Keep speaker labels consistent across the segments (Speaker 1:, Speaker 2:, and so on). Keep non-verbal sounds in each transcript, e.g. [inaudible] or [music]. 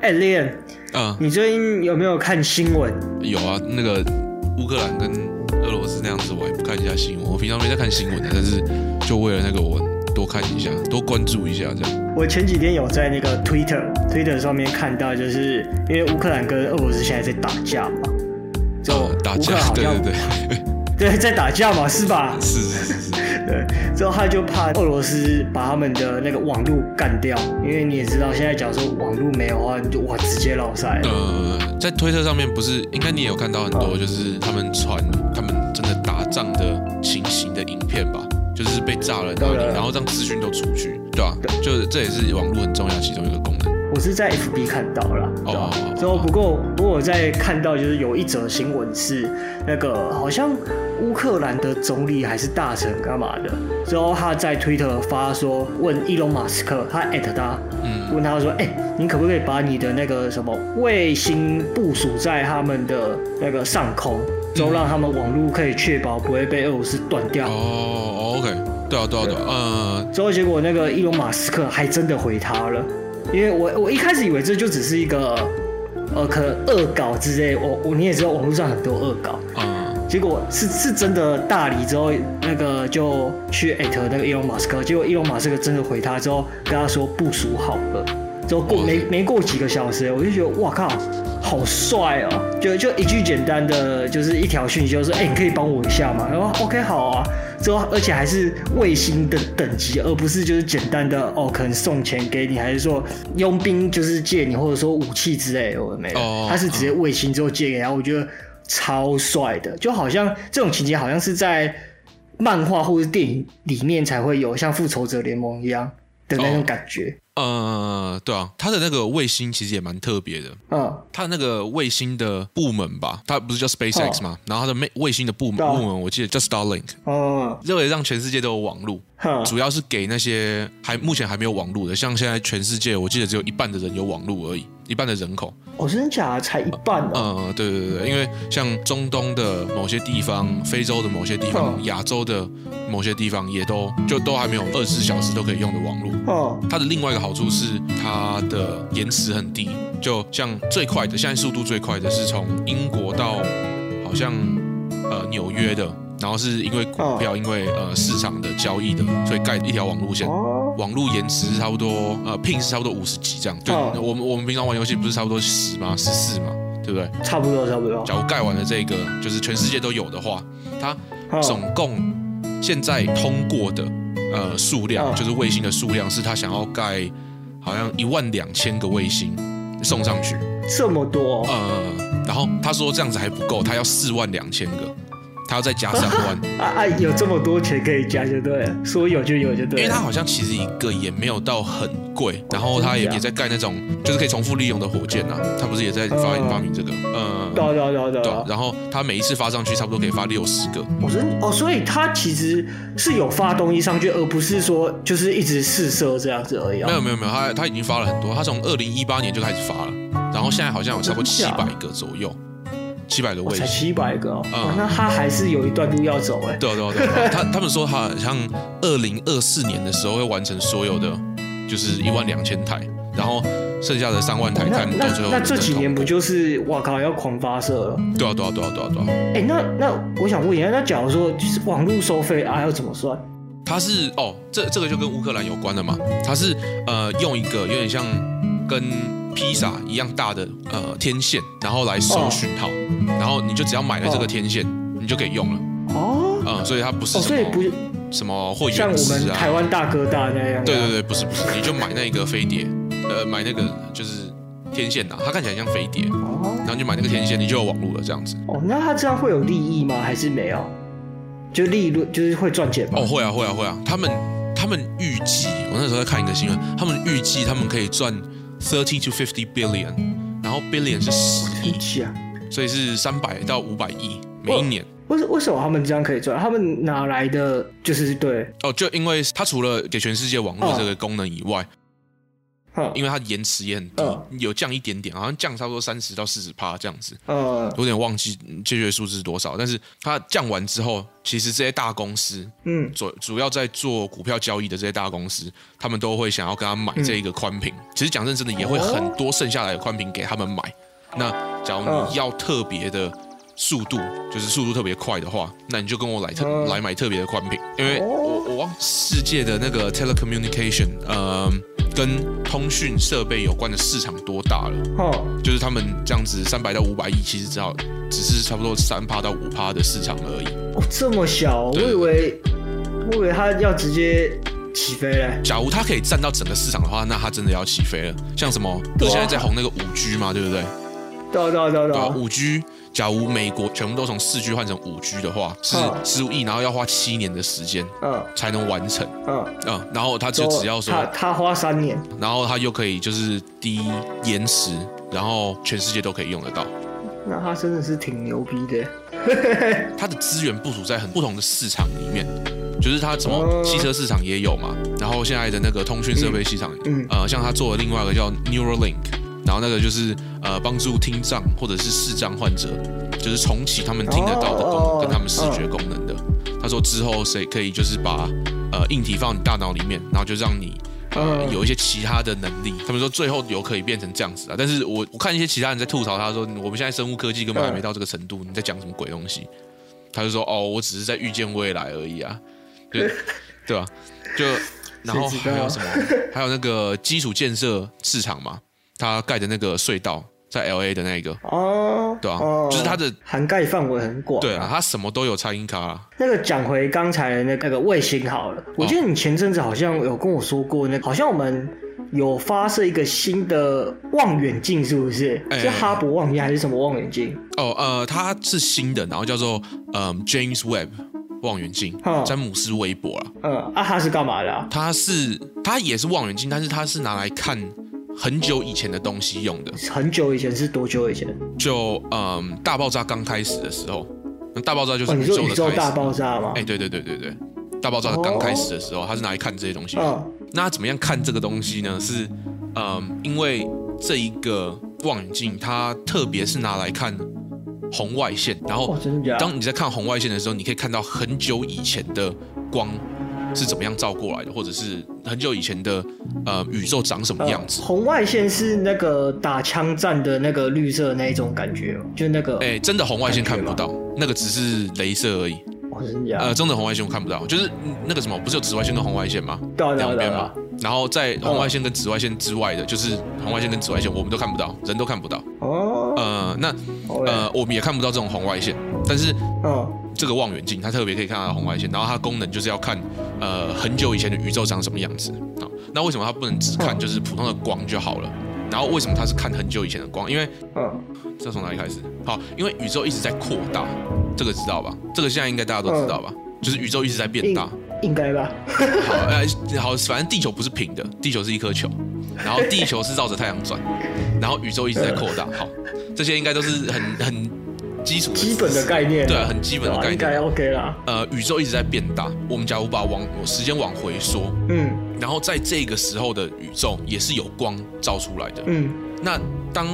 Speaker 1: 哎，Leon，
Speaker 2: 嗯，
Speaker 1: 你最近有没有看新闻？
Speaker 2: 有啊，那个乌克兰跟俄罗斯那样子，我也不看一下新闻。我平常没在看新闻的，但是就为了那个，我多看一下，多关注一下这样。
Speaker 1: 我前几天有在那个 Twitter Twitter 上面看到，就是因为乌克兰跟俄罗斯现在在打架嘛，就
Speaker 2: 打架，对对对。[laughs]
Speaker 1: 对，在打架嘛，是吧？
Speaker 2: 是是是是。[laughs]
Speaker 1: 对，之后他就怕俄罗斯把他们的那个网络干掉，因为你也知道，现在假如说网络没有的话，你就哇直接老赛。
Speaker 2: 呃，在推特上面不是，应该你也有看到很多，就是他们传他们真的打仗的情形的影片吧？就是被炸了，然后然后让资讯都出去，对吧？对，就这也是网络很重要其中一个功能。
Speaker 1: 我是在 FB 看到了，对吧？之后不过不过我在看到就是有一则新闻是那个好像。乌克兰的总理还是大臣干嘛的？之后他在推特发说，问伊隆马斯克，他艾特他，嗯，问他说，哎、欸，你可不可以把你的那个什么卫星部署在他们的那个上空，之后让他们网络可以确保不会被俄罗斯断掉？
Speaker 2: 哦，OK，对啊，对啊，对啊，嗯。
Speaker 1: 之后结果那个伊隆马斯克还真的回他了，因为我我一开始以为这就只是一个呃，可能恶搞之类，我我你也知道网络上很多恶搞，嗯。结果是是真的大理之后，那个就去艾特那个伊隆马斯克，结果伊隆马斯克真的回他之后，跟他说部署好了，之后过没没过几个小时，我就觉得哇靠，好帅哦！就就一句简单的，就是一条讯息，就是哎、欸，你可以帮我一下吗？然后 OK 好啊，之后而且还是卫星的等级，而不是就是简单的哦，可能送钱给你，还是说佣兵就是借你，或者说武器之类的，我没有，他是直接卫星之后借给他，我觉得。超帅的，就好像这种情节，好像是在漫画或者电影里面才会有，像复仇者联盟一样的那种感觉。
Speaker 2: 哦、呃，对啊，他的那个卫星其实也蛮特别的。嗯，他那个卫星的部门吧，他不是叫 SpaceX 吗？哦、然后他的卫卫星的部门部门，我记得叫 Starlink。哦，认为让全世界都有网络，嗯、主要是给那些还目前还没有网络的，像现在全世界，我记得只有一半的人有网络而已。一半的人口，
Speaker 1: 哦，真的假的才一半呢？
Speaker 2: 嗯，对对对，因为像中东的某些地方、非洲的某些地方、亚洲的某些地方，也都就都还没有二十四小时都可以用的网络。哦，它的另外一个好处是它的延迟很低，就像最快的，现在速度最快的是从英国到好像呃纽约的。然后是因为股票，因为呃市场的交易的，所以盖一条网路线，网络延迟差不多呃 ping 是差不多五十几这样。对，我们我们平常玩游戏不是差不多十吗？十四嘛，对不对？
Speaker 1: 差不多差不多。
Speaker 2: 假如盖完了这个，就是全世界都有的话，它总共现在通过的呃数量，就是卫星的数量，是他想要盖好像一万两千个卫星送上去。
Speaker 1: 这么多？
Speaker 2: 呃，然后他说这样子还不够，他要四万两千个。他要再加三 [laughs] 万
Speaker 1: 啊啊！有这么多钱可以加就对了，说有就有就对了。
Speaker 2: 因为他好像其实一个也没有到很贵，然后他也也在盖那种就是可以重复利用的火箭呐。他不是也在发明发明这个？嗯，
Speaker 1: 对对对对。
Speaker 2: 然后他每一次发上去差不多可以发六十个。
Speaker 1: 我说哦，所以他其实是有发东西上去，而不是说就是一直试射这样子而已。
Speaker 2: 没有没有没有，他他已经发了很多，他从二零一八年就开始发了，然后现在好像有差不多七百个左右。七百个位置，才
Speaker 1: 七百个哦，嗯，那他还是有一段路要走哎。
Speaker 2: 对对对，他他们说他好像二零二四年的时候会完成所有的，就是一万两千台，然后剩下的三万台开幕到最后。
Speaker 1: 那这几年不就是哇靠要狂发射了？
Speaker 2: 对啊对啊对啊对啊对啊。
Speaker 1: 哎，那那我想问一下，那假如说就是网络收费啊，要怎么算？
Speaker 2: 他是哦，这这个就跟乌克兰有关的嘛，他是呃用一个有点像跟。披萨一样大的呃天线，然后来收讯号，然后你就只要买了这个天线，你就可以用了。哦，嗯，所以它不是什么什么会员制啊，
Speaker 1: 像我们台湾大哥大那样。
Speaker 2: 对对对，不是不是，你就买那个飞碟，呃，买那个就是天线呐，它看起来像飞碟，然后就买那个天线，你就有网络了这样子。
Speaker 1: 哦，那它这样会有利益吗？还是没有？就利润就是会赚钱吗？
Speaker 2: 哦，会啊会啊会啊，他们他们预计，我那时候在看一个新闻，他们预计他们可以赚。Thirty to fifty billion，然后 billion 是十亿啊，所以是三百到五百亿每一年。
Speaker 1: 为为什么他们这样可以赚？他们哪来的？就是对
Speaker 2: 哦，就因为他除了给全世界网络这个功能以外，因为它延迟也很低，有降一点点，好像降差不多三十到四十趴这样子。嗯，有点忘记确切数字是多少，但是它降完之后，其实这些大公司，嗯，主主要在做股票交易的这些大公司，他们都会想要跟他买这一个宽屏。其实讲认真的，也会很多剩下来的宽屏给他们买。那假如你要特别的。速度就是速度特别快的话，那你就跟我来特、嗯、来买特别的宽屏，因为我我忘世界的那个 telecommunication，呃，跟通讯设备有关的市场多大了？嗯、就是他们这样子三百到五百亿，其实只好只是差不多三趴到五趴的市场而已。
Speaker 1: 哦，这么小，对我以为我以为他要直接起飞嘞。
Speaker 2: 假如他可以占到整个市场的话，那他真的要起飞了。像什么，不是现在在红那个五 G 嘛，对不对？
Speaker 1: 对对对对，
Speaker 2: 五 G。假如美国全部都从四 G 换成五 G 的话，是十五亿，然后要花七年的时间，嗯，才能完成，嗯。嗯，然后他就只要说
Speaker 1: 他他花三年，
Speaker 2: 然后他又可以就是低延迟，然后全世界都可以用得到，
Speaker 1: 那他真的是挺牛逼的。[laughs]
Speaker 2: 他的资源部署在很不同的市场里面，就是他什么汽车市场也有嘛，然后现在的那个通讯设备市场，嗯，呃，像他做的另外一个叫 Neuralink。然后那个就是呃帮助听障或者是视障患者，就是重启他们听得到的功能跟他们视觉功能的。他说之后谁可以就是把呃硬体放你大脑里面，然后就让你呃有一些其他的能力。他们说最后有可以变成这样子啊。但是我我看一些其他人在吐槽，他说我们现在生物科技根本还没到这个程度，你在讲什么鬼东西？他就说哦，我只是在预见未来而已啊，对 [laughs] 对吧？就然后还有什么？还有那个基础建设市场嘛。他盖的那个隧道在 L A 的那个哦，对啊，哦、就是它的
Speaker 1: 涵盖范围很广。
Speaker 2: 对啊，它什么都有插音卡、啊。
Speaker 1: 那个讲回刚才的那个卫星好了，我记得你前阵子好像有跟我说过，那个好像我们有发射一个新的望远镜，是不是？欸、是哈勃望远镜还是什么望远镜？
Speaker 2: 哦，呃，它是新的，然后叫做呃 James Webb 望远镜，詹姆斯韦伯啊。
Speaker 1: 嗯，啊，它是干嘛的、啊？
Speaker 2: 它是它也是望远镜，但是它是拿来看。很久以前的东西用的，
Speaker 1: 很久以前是多久以前？
Speaker 2: 就嗯，大爆炸刚开始的时候，那大爆炸就是宇宙的开
Speaker 1: 大爆炸吗？
Speaker 2: 哎，对对对对对，大爆炸刚开始的时候，他是拿来看这些东西。嗯，那他怎么样看这个东西呢？是嗯，因为这一个望远镜，它特别是拿来看红外线，然后当你在看红外线的时候，你可以看到很久以前的光。是怎么样照过来的，或者是很久以前的呃宇宙长什么样子？
Speaker 1: 呃、红外线是那个打枪战的那个绿色那一种感觉，就那个哎、
Speaker 2: 欸，真的红外线看不到，那个只是镭射而已。
Speaker 1: 哦、真的
Speaker 2: 呃，真的红外线我看不到，就是那个什么，不是有紫外线跟红外线吗？两边嘛。然后在红外线跟紫外线之外的，就是红外线跟紫外线，我们都看不到，人都看不到。哦。呃，那呃，我们也看不到这种红外线，但是嗯。这个望远镜它特别可以看到红外线，然后它功能就是要看，呃，很久以前的宇宙长什么样子啊。那为什么它不能只看就是普通的光就好了？然后为什么它是看很久以前的光？因为，嗯，这从哪里开始？好，因为宇宙一直在扩大，这个知道吧？这个现在应该大家都知道吧？就是宇宙一直在变大，
Speaker 1: 应该吧？[laughs]
Speaker 2: 好，呃，好，反正地球不是平的，地球是一颗球，然后地球是绕着太阳转，然后宇宙一直在扩大。好，这些应该都是很很。基础
Speaker 1: 基本的概念，
Speaker 2: 对啊，很基本的概念，应该
Speaker 1: OK 啦。
Speaker 2: 呃，宇宙一直在变大，我们假如把往时间往回缩，嗯，然后在这个时候的宇宙也是有光照出来的，嗯，那当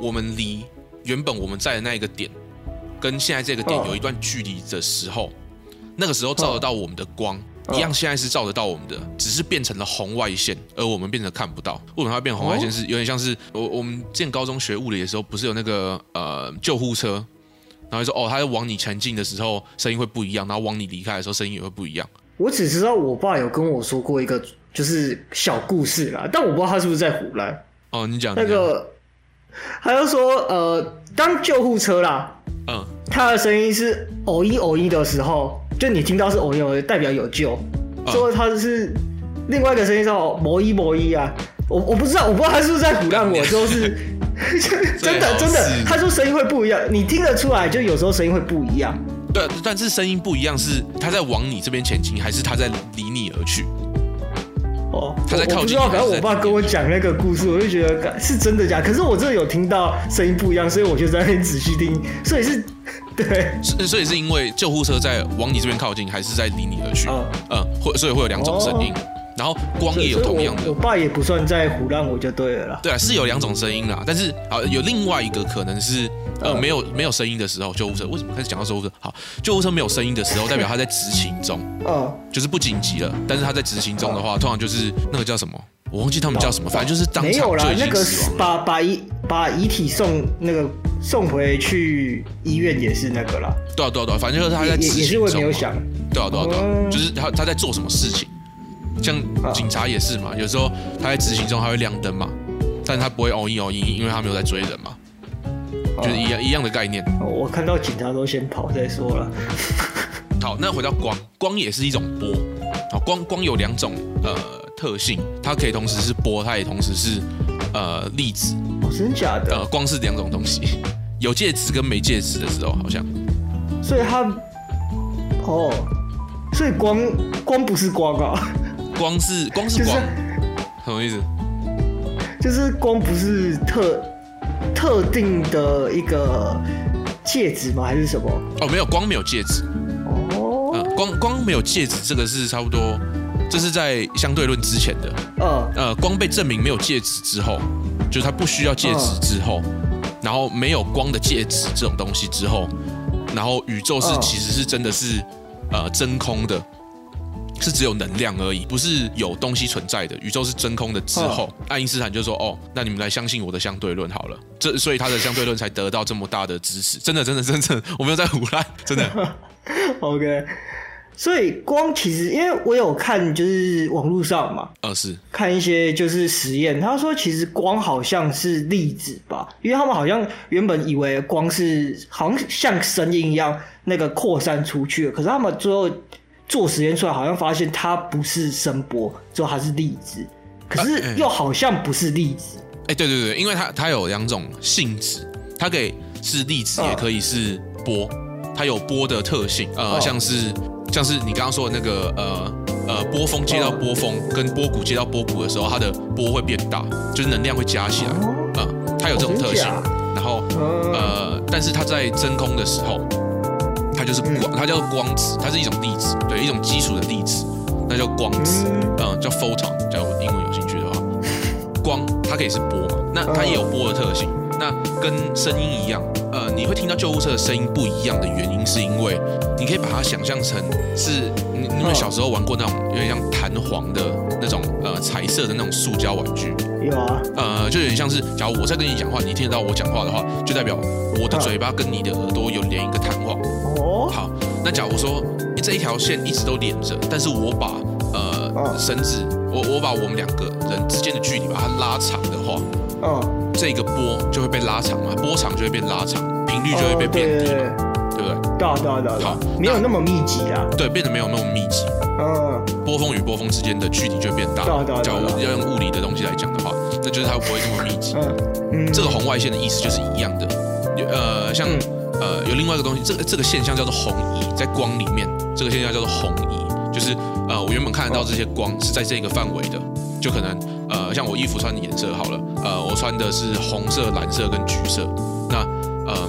Speaker 2: 我们离原本我们在的那一个点，跟现在这个点有一段距离的时候，哦、那个时候照得到我们的光，哦、一样现在是照得到我们的，只是变成了红外线，而我们变成看不到。为什么它变红外线？是有点像是我我们建高中学物理的时候，不是有那个呃救护车？然后就说哦，他在往你前进的时候声音会不一样，然后往你离开的时候声音也会不一样。
Speaker 1: 我只知道我爸有跟我说过一个就是小故事啦，但我不知道他是不是在唬烂。
Speaker 2: 哦，你讲
Speaker 1: 那个，他就说呃，当救护车啦，嗯，他的声音是偶一偶一的时候，就你听到是偶一偶一，代表有救。说他是另外一个声音叫某一某一啊，我我不知道，我不知道他是不是在鼓浪我，就是。真的真的，他说声音会不一样，你听得出来，就有时候声音会不一样。
Speaker 2: 对，但是声音不一样，是他在往你这边前进，还是他在离你而去？
Speaker 1: 哦，他在靠近。我不知道，反正我爸跟我讲那个故事，我就觉得是真的假。可是我真的有听到声音不一样，所以我就在那边仔细听。所以是，对，
Speaker 2: 所以是因为救护车在往你这边靠近，还是在离你而去？嗯嗯，会所以会有两种声音。然后光也有同样的。
Speaker 1: 我，我爸也不算在胡乱我就对了啦。
Speaker 2: 对啊，是有两种声音啦，但是啊，有另外一个可能是呃没有没有声音的时候，救护车为什么开始讲到救护车？好，救护车没有声音的时候，代表他在执勤中，嗯，就是不紧急了。但是他在执行中的话，通常就是那个叫什么？我忘记他们叫什么，反正就是当场就已经死亡了。没有啦，那个
Speaker 1: 把把遗把遗体送那个送回去医院也是那个啦。
Speaker 2: 对啊对啊对啊，反正就是他在执行中。也是我没有想。对啊对啊对啊，就是他他在做什么事情，像警察也是嘛，有时候他在执行中他会亮灯嘛，但是他不会哦一哦一，因为他没有在追人嘛，就是一样一样的概念。
Speaker 1: 我看到警察都先跑再说了。[laughs]
Speaker 2: 好，那回到光，光也是一种波。好，光光有两种呃。特性，它可以同时是波，它也同时是呃粒子。
Speaker 1: 哦，真假的？
Speaker 2: 呃，光是两种东西，有介质跟没介质的时候，好像。
Speaker 1: 所以它，哦，所以光光不是光啊？
Speaker 2: 光是光是光，什么意思？
Speaker 1: 就是光不是特特定的一个介质吗？还是什么？
Speaker 2: 哦，没有，光没有介质。哦。呃，光光没有介质，这个是差不多。这是在相对论之前的，呃呃，光被证明没有介质之后，就是它不需要介质之后，然后没有光的介质这种东西之后，然后宇宙是其实是真的是呃真空的，是只有能量而已，不是有东西存在的。宇宙是真空的之后，爱因斯坦就说：“哦，那你们来相信我的相对论好了。”这所以他的相对论才得到这么大的支持。真的，真的，真的，我没有在胡乱，真的。[laughs]
Speaker 1: OK。所以光其实，因为我有看，就是网络上嘛，
Speaker 2: 呃，是
Speaker 1: 看一些就是实验。他说，其实光好像是粒子吧，因为他们好像原本以为光是好像像声音一样那个扩散出去，可是他们最后做实验出来，好像发现它不是声波，最后它是粒子，可是又好像不是粒子。
Speaker 2: 哎、欸，对对对，因为它它有两种性质，它可以是粒子，也可以是波，它有波的特性，呃，像是。像是你刚刚说的那个呃呃波峰接到波峰跟波谷接到波谷的时候，它的波会变大，就是能量会加起来，啊，它有这种特性。然后呃，但是它在真空的时候，它就是光，它叫做光子，它是一种粒子，对，一种基础的粒子，那叫光子，嗯，叫 photon，叫英文有兴趣的话，光它可以是波嘛，那它也有波的特性。那跟声音一样，呃，你会听到救护车的声音不一样的原因，是因为你可以把它想象成是你你们小时候玩过那种有点像弹簧的那种呃彩色的那种塑胶玩具。
Speaker 1: 有啊。
Speaker 2: 呃，就有点像是，假如我在跟你讲话，你听得到我讲话的话，就代表我的嘴巴跟你的耳朵有连一个弹簧。哦。好，那假如说这一条线一直都连着，但是我把呃绳子，我我把我们两个人之间的距离把它拉长的话，嗯。这个波就会被拉长嘛，波长就会变拉长，频率就会被变低嘛，哦、对，对，对，对不对？
Speaker 1: 对对对，好，没有那么密集啦。
Speaker 2: 对，变得没有那么密集。嗯，波峰与波峰之间的距离就会变大。对对对。假如要用物理的东西来讲的话，那就是它不会那么密集。嗯，这个红外线的意思就是一样的。呃，像、嗯、呃有另外一个东西，这个这个现象叫做红移，在光里面，这个现象叫做红移，就是呃我原本看得到这些光是在这个范围的，就可能。呃，像我衣服穿的颜色好了，呃，我穿的是红色、蓝色跟橘色。那呃，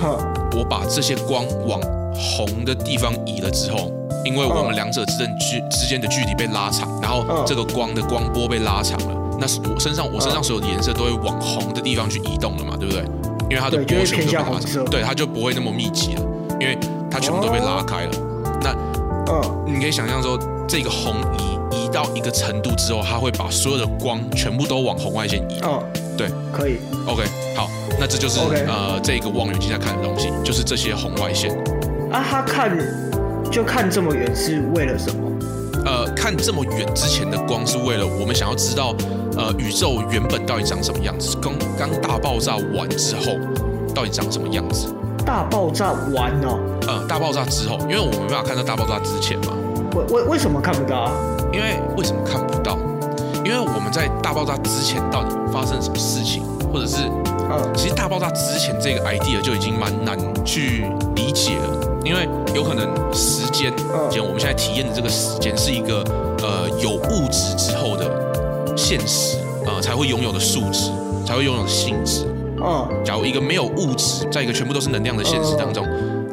Speaker 2: 我把这些光往红的地方移了之后，因为我们两者之间距之间的距离被拉长，然后这个光的光波被拉长了，那是我身上我身上所有的颜色都会往红的地方去移动了嘛，对不对？因为它的波全部都被拉长，对，它就不会那么密集了，因为它全部都被拉开了。那嗯，你可以想象说这个红移。到一个程度之后，它会把所有的光全部都往红外线移。哦，对，
Speaker 1: 可以。
Speaker 2: OK，好，那这就是.呃，这个望远镜在看的东西，就是这些红外线。
Speaker 1: 啊，他看就看这么远是为了什么？
Speaker 2: 呃，看这么远之前的光是为了我们想要知道，呃，宇宙原本到底长什么样子，刚刚大爆炸完之后到底长什么样子？
Speaker 1: 大爆炸完哦。
Speaker 2: 呃，大爆炸之后，因为我们没办法看到大爆炸之前嘛。
Speaker 1: 为为为什么看不到啊？
Speaker 2: 因为为什么看不到？因为我们在大爆炸之前到底发生什么事情，或者是，其实大爆炸之前这个 idea 就已经蛮难去理解了。因为有可能时间，就我们现在体验的这个时间是一个呃有物质之后的现实啊、呃、才会拥有的数值，才会拥有的性质。嗯，假如一个没有物质，在一个全部都是能量的现实当中，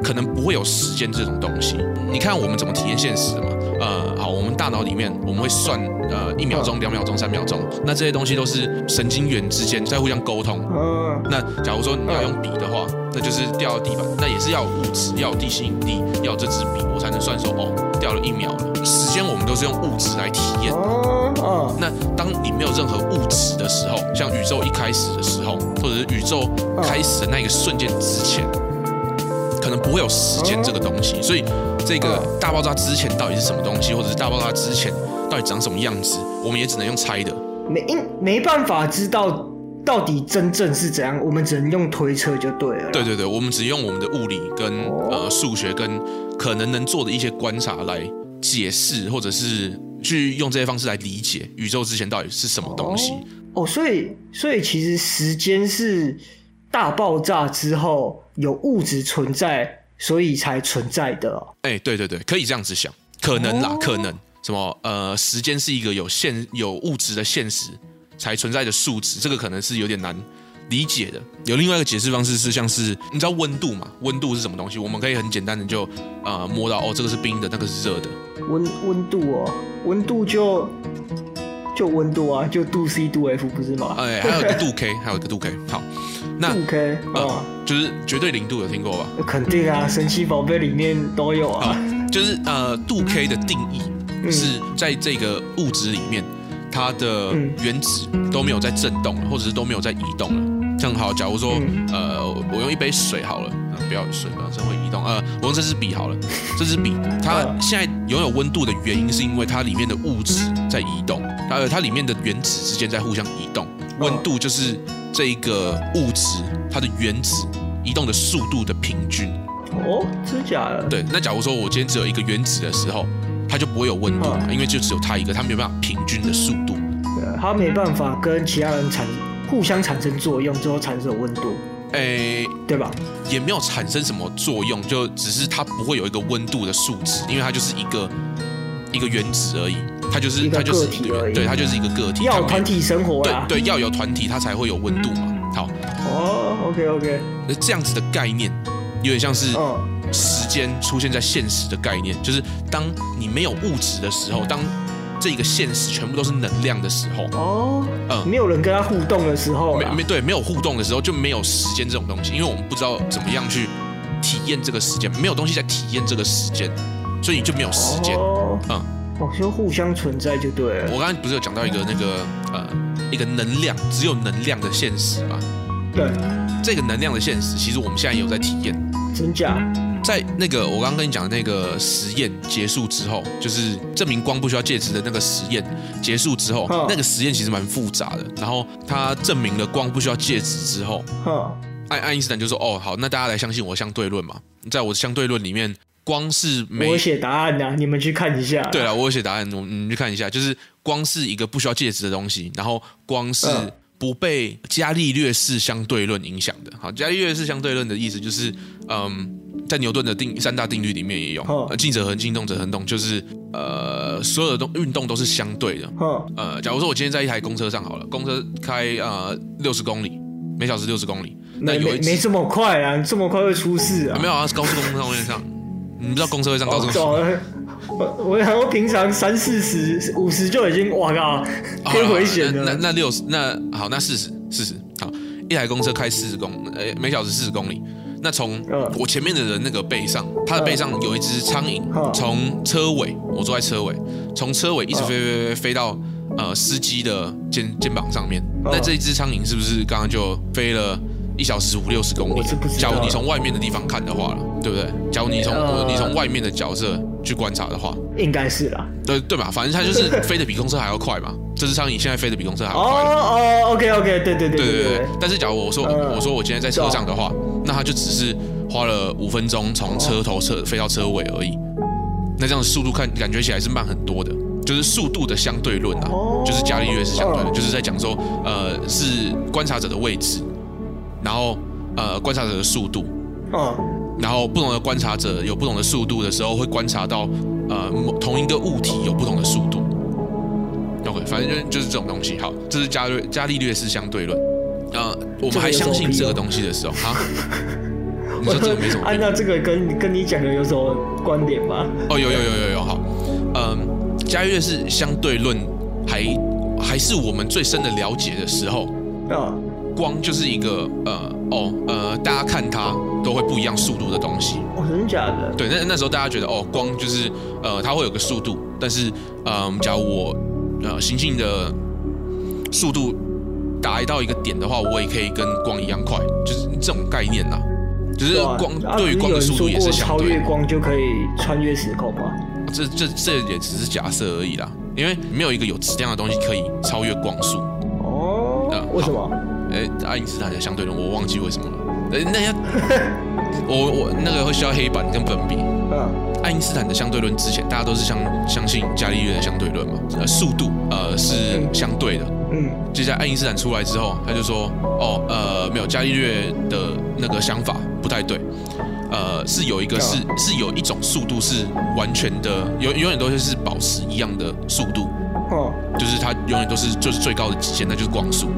Speaker 2: 可能不会有时间这种东西。你看我们怎么体验现实的嘛？呃，好，我们大脑里面我们会算呃一秒钟、两秒钟、三秒钟，那这些东西都是神经元之间在互相沟通。那假如说你要用笔的话，那就是掉到地板，那也是要有物质，要有地心引力，要有这支笔，我才能算说哦，掉了一秒了。时间我们都是用物质来体验。哦。那当你没有任何物质的时候，像宇宙一开始的时候，或者是宇宙开始的那个瞬间之前，可能不会有时间这个东西。所以这个大爆炸之前到底是什么东西，或者是大爆炸之前到底长什么样子，我们也只能用猜的。
Speaker 1: 没没办法知道。到底真正是怎样？我们只能用推测就对了。
Speaker 2: 对对对，我们只用我们的物理跟呃数学跟可能能做的一些观察来解释，或者是去用这些方式来理解宇宙之前到底是什么东西。
Speaker 1: 哦，所以所以其实时间是大爆炸之后有物质存在，所以才存在的。
Speaker 2: 哎，对对对，可以这样子想，可能啦，可能什么呃，时间是一个有现有物质的现实。才存在的数值，这个可能是有点难理解的。有另外一个解释方式是，像是你知道温度嘛？温度是什么东西？我们可以很简单的就呃摸到哦，这个是冰的，那个是热的。
Speaker 1: 温温度哦，温度就就温度啊，就度 C 度 F 不是吗？
Speaker 2: 哎，还有一个度 K，还有一个度 K。好，那
Speaker 1: 度 K
Speaker 2: 呃，就是绝对零度有听过吧？
Speaker 1: 肯定啊，神奇宝贝里面都有啊。
Speaker 2: 就是呃，度 K 的定义是在这个物质里面。它的原子都没有在震动了，或者是都没有在移动了。这样好，假如说，呃，我用一杯水好了，不要水本身会移动。呃，我用这支笔好了，[laughs] 这支笔它现在拥有温度的原因是因为它里面的物质在移动，呃，它里面的原子之间在互相移动。温度就是这一个物质它的原子移动的速度的平均。
Speaker 1: 哦，真假的？
Speaker 2: 对，那假如说我今天只有一个原子的时候。它就不会有温度嘛，因为就只有它一个，它没有办法平均的速度。
Speaker 1: 对，它没办法跟其他人产互相产生作用，之后产生温度。哎，对吧？
Speaker 2: 也没有产生什么作用，就只是它不会有一个温度的数值，因为它就是一个一个原子而已，它就是它就是一个对，它就是一个个体。
Speaker 1: 要团体生活
Speaker 2: 啊。对对，要有团体，它才会有温度嘛。好。
Speaker 1: 哦，OK OK。
Speaker 2: 那这样子的概念，有点像是。时间出现在现实的概念，就是当你没有物质的时候，当这个现实全部都是能量的时候，哦，
Speaker 1: 嗯，没有人跟他互动的时候，
Speaker 2: 没没对，没有互动的时候就没有时间这种东西，因为我们不知道怎么样去体验这个时间，没有东西在体验这个时间，所以你就没有时间，哦、嗯，
Speaker 1: 哦，就互相存在就对了。
Speaker 2: 我刚才不是有讲到一个那个呃一个能量，只有能量的现实吗？
Speaker 1: 对，
Speaker 2: 这个能量的现实，其实我们现在也有在体验，
Speaker 1: 真假？
Speaker 2: 在那个我刚刚跟你讲的那个实验结束之后，就是证明光不需要介质的那个实验结束之后，那个实验其实蛮复杂的。然后他证明了光不需要介质之后，爱爱因斯坦就说：“哦，好，那大家来相信我相对论嘛。在我的相对论里面，光是没
Speaker 1: 我写答案的，你们去看一下。
Speaker 2: 对了，我有写答案，我你们去看一下，就是光是一个不需要介质的东西，然后光是不被伽利略式相对论影响的。好，伽利略式相对论的意思就是，嗯。”在牛顿的定三大定律里面也有，呃，静者恒静，动者恒动，就是呃，所有的动运动都是相对的。呃，假如说我今天在一台公车上好了，公车开呃六十公里每小时六十公里，
Speaker 1: 那有没这么快啊？这么快会出事啊？
Speaker 2: 没有啊，是高速公路上面上，你不知道公车会上高速？
Speaker 1: 我我我平常三四十五十就已经哇靠，太危险了。
Speaker 2: 那那六十那好，那四十四十好，一台公车开四十公呃每小时四十公里。那从我前面的人那个背上，他的背上有一只苍蝇，从车尾，我坐在车尾，从车尾一直飞飞飞飞到呃司机的肩肩膀上面。那这一只苍蝇是不是刚刚就飞了一小时五六十公里？假如你从外面的地方看的话了，对不对？假如你从你从外面的角色去观察的话，
Speaker 1: 应该是啦。
Speaker 2: 对对吧？反正它就是飞得比公车还要快嘛。[laughs] 这只苍蝇现在飞得比公车还要快。
Speaker 1: 哦哦，OK OK，对对对对
Speaker 2: 对对。但是假如我说我说我今天在车上的话。那它就只是花了五分钟从车头车飞到车尾而已，那这样的速度看感觉起来是慢很多的，就是速度的相对论啊，就是伽利略是相对的，就是在讲说，呃，是观察者的位置，然后呃观察者的速度，然后不同的观察者有不同的速度的时候，会观察到呃同一个物体有不同的速度。OK，反正就就是这种东西。好，这是伽利伽利略式相对论。呃，我们还相信这个东西的时候，哈，你说这个没什么。[laughs]
Speaker 1: 按照这个跟跟你讲的有什么观点吗？
Speaker 2: 哦，有有有有有，好，嗯，伽利略是相对论还还是我们最深的了解的时候啊，光就是一个呃哦呃，大家看它都会不一样速度的东西。
Speaker 1: 哦，真的假的？
Speaker 2: 对，那那时候大家觉得哦，光就是呃，它会有个速度，但是嗯，假如我呃行进的速度达到一个点的话，我也可以跟光一样快，就是这种概念呐、啊。就是光对于光的速度也是相对。
Speaker 1: 超越光就可以穿越时空吗？
Speaker 2: 这这这也只是假设而已啦，因为没有一个有质量的东西可以超越光速。
Speaker 1: 哦，那为什么？
Speaker 2: 哎，爱因斯坦的相对论，我忘记为什么了。哎，那要 [laughs] 我我那个会需要黑板跟粉笔。嗯。爱因斯坦的相对论之前，大家都是相相信伽利略的相对论嘛？呃，速度呃是相对的。嗯。接下来爱因斯坦出来之后，他就说：“哦，呃，没有，伽利略的那个想法不太对。呃，是有一个是是有一种速度是完全的，永永远都是保持一样的速度。哦。就是它永远都是就是最高的极限，那就是光速。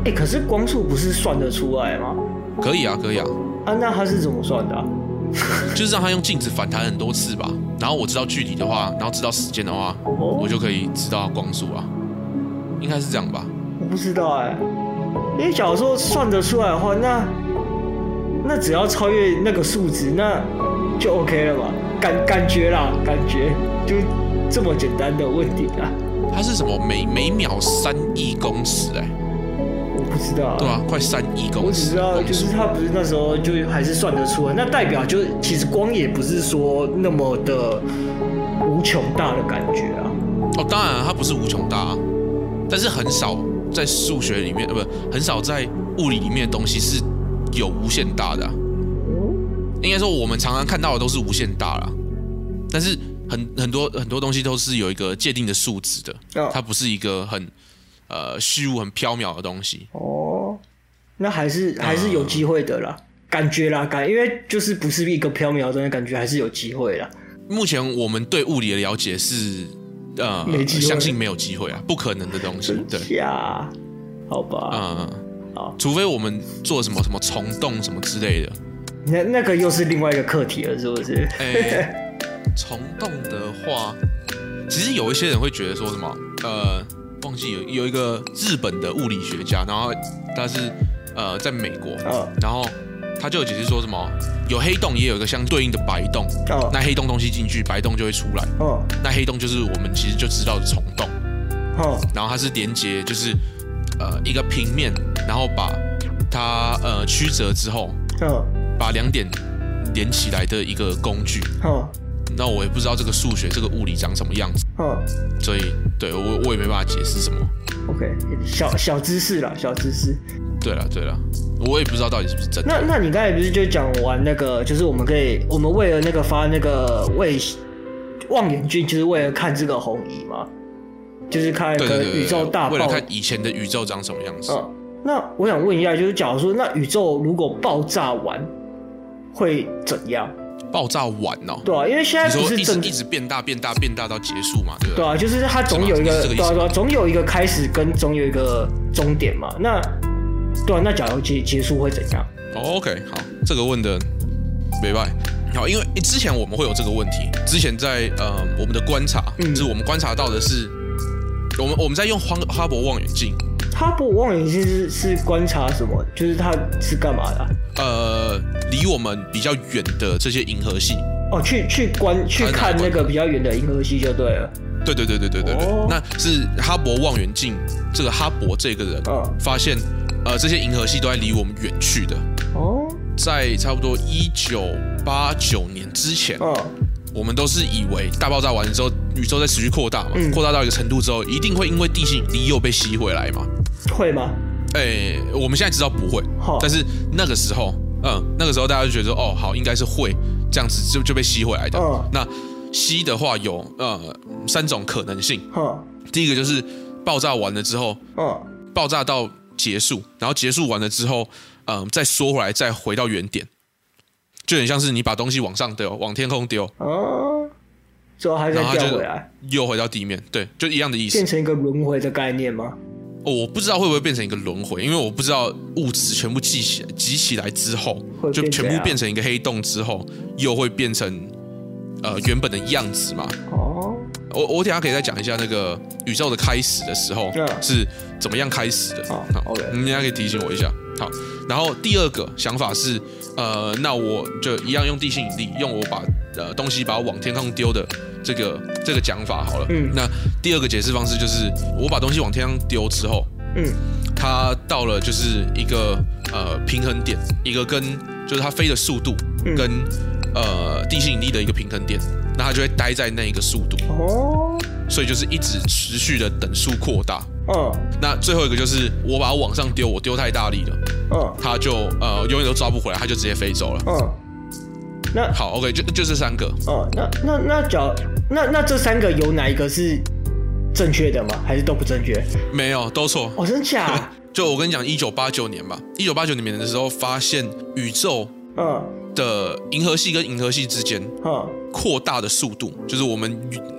Speaker 1: 哦。哎，可是光速不是算得出来吗？
Speaker 2: 可以啊，可以啊。
Speaker 1: 啊，那他是怎么算的啊？[laughs] [laughs]
Speaker 2: 就是让他用镜子反弹很多次吧，然后我知道距离的话，然后知道时间的话，我就可以知道光速啊，应该是这样吧？
Speaker 1: 我不知道哎，因为假如说算得出来的话，那那只要超越那个数值，那就 OK 了嘛？感感觉啦，感觉就这么简单的问题啊？
Speaker 2: 它是什么？每每秒三亿公尺哎？
Speaker 1: 不知道，
Speaker 2: 对啊，快三亿公里。
Speaker 1: 我只知道，就是他不是那时候就还是算得出来，那代表就是其实光也不是说那么的无穷大的感觉啊。
Speaker 2: 哦，当然它不是无穷大啊，但是很少在数学里面，呃，不，很少在物理里面的东西是有无限大的啊。应该说我们常常看到的都是无限大了，但是很很多很多东西都是有一个界定的数值的，它不是一个很。呃，虚无很缥缈的东西。
Speaker 1: 哦，那还是还是有机会的啦，嗯、感觉啦，感，因为就是不是一个缥缈的感觉，还是有机会啦。
Speaker 2: 目前我们对物理的了解是，呃，没，相信没有机会啊，不可能的东西，对。呀，
Speaker 1: 好吧，
Speaker 2: 嗯，好，除非我们做什么什么虫洞什么之类的，
Speaker 1: 那那个又是另外一个课题了，是不是？
Speaker 2: 欸、虫洞的话，其实有一些人会觉得说什么，呃。忘记有有一个日本的物理学家，然后他是呃在美国，oh. 然后他就有解释说什么有黑洞也有一个相对应的白洞，oh. 那黑洞东西进去，白洞就会出来，oh. 那黑洞就是我们其实就知道的虫洞，oh. 然后它是连接就是呃一个平面，然后把它呃曲折之后，oh. 把两点连起来的一个工具。Oh. 那我也不知道这个数学、这个物理长什么样子，嗯，所以对我我也没办法解释什么。
Speaker 1: OK，小小知识啦，小知识。
Speaker 2: 对了对了，我也不知道到底是不是真的。
Speaker 1: 那那你刚才不是就讲完那个，就是我们可以，我们为了那个发那个卫望远镜，就是为了看这个红移吗？就是看一个宇宙大爆，
Speaker 2: 为了看以前的宇宙长什么样子。
Speaker 1: 嗯，那我想问一下，就是假如说，那宇宙如果爆炸完会怎样？
Speaker 2: 爆炸完哦，
Speaker 1: 对啊，因为现在不是正
Speaker 2: 一直变大变大变大到结束嘛，对吧？
Speaker 1: 对啊，就是它总有一个，对啊，总有一个开始跟总有一个终点嘛。那对啊，那假如结结束会怎样？
Speaker 2: 哦，OK，好，这个问的没坏。好，因为之前我们会有这个问题，之前在呃我们的观察，嗯，就是我们观察到的是，我们我们在用哈哈勃望远镜。
Speaker 1: 哈勃望远镜是是观察什么？就是它是干嘛的啊？
Speaker 2: 呃，离我们比较远的这些银河系。
Speaker 1: 哦，去去观去看那个比较远的银河系就对了。
Speaker 2: 对对对对对对对，哦、那是哈勃望远镜这个哈勃这个人发现，呃，这些银河系都在离我们远去的。哦，在差不多一九八九年之前，哦，我们都是以为大爆炸完了之后，宇宙在持续扩大嘛，扩、嗯、大到一个程度之后，一定会因为地心引力又被吸回来嘛。
Speaker 1: 会吗？
Speaker 2: 哎、欸，我们现在知道不会，哦、但是那个时候，嗯，那个时候大家就觉得，哦，好，应该是会这样子就就被吸回来的。嗯、那吸的话有呃三种可能性。嗯、第一个就是爆炸完了之后，嗯、爆炸到结束，然后结束完了之后，嗯，再缩回来，再回到原点，就很像是你把东西往上丢，往天空丢，
Speaker 1: 哦，之后还再掉回来，
Speaker 2: 又回到地面，对，就一样的意思，
Speaker 1: 变成一个轮回的概念吗？
Speaker 2: 哦，我不知道会不会变成一个轮回，因为我不知道物质全部集起来，集起来之后，就全部变成一个黑洞之后，又会变成呃原本的样子嘛？哦，我我等下可以再讲一下那个宇宙的开始的时候是怎么样开始的。
Speaker 1: 好，OK，
Speaker 2: 你等下可以提醒我一下。好，然后第二个想法是，呃，那我就一样用地心引力，用我把呃东西把我往天空丢的这个这个讲法好了。嗯，那第二个解释方式就是，我把东西往天上丢之后，嗯，它到了就是一个呃平衡点，一个跟就是它飞的速度跟、嗯、呃地心引力的一个平衡点，那它就会待在那一个速度。哦，所以就是一直持续的等速扩大。嗯，那最后一个就是我把它往上丢，我丢太大力了，嗯，它就呃永远都抓不回来，它就直接飞走了。嗯，那好，OK，就就这三个。
Speaker 1: 哦，那那那脚，那那这三个有哪一个是正确的吗？还是都不正确？
Speaker 2: 没有，都错。
Speaker 1: 哦，真假？[laughs]
Speaker 2: 就我跟你讲，一九八九年吧，一九八九年的时候发现宇宙，嗯，的银河系跟银河系之间，嗯。扩大的速度，就是我们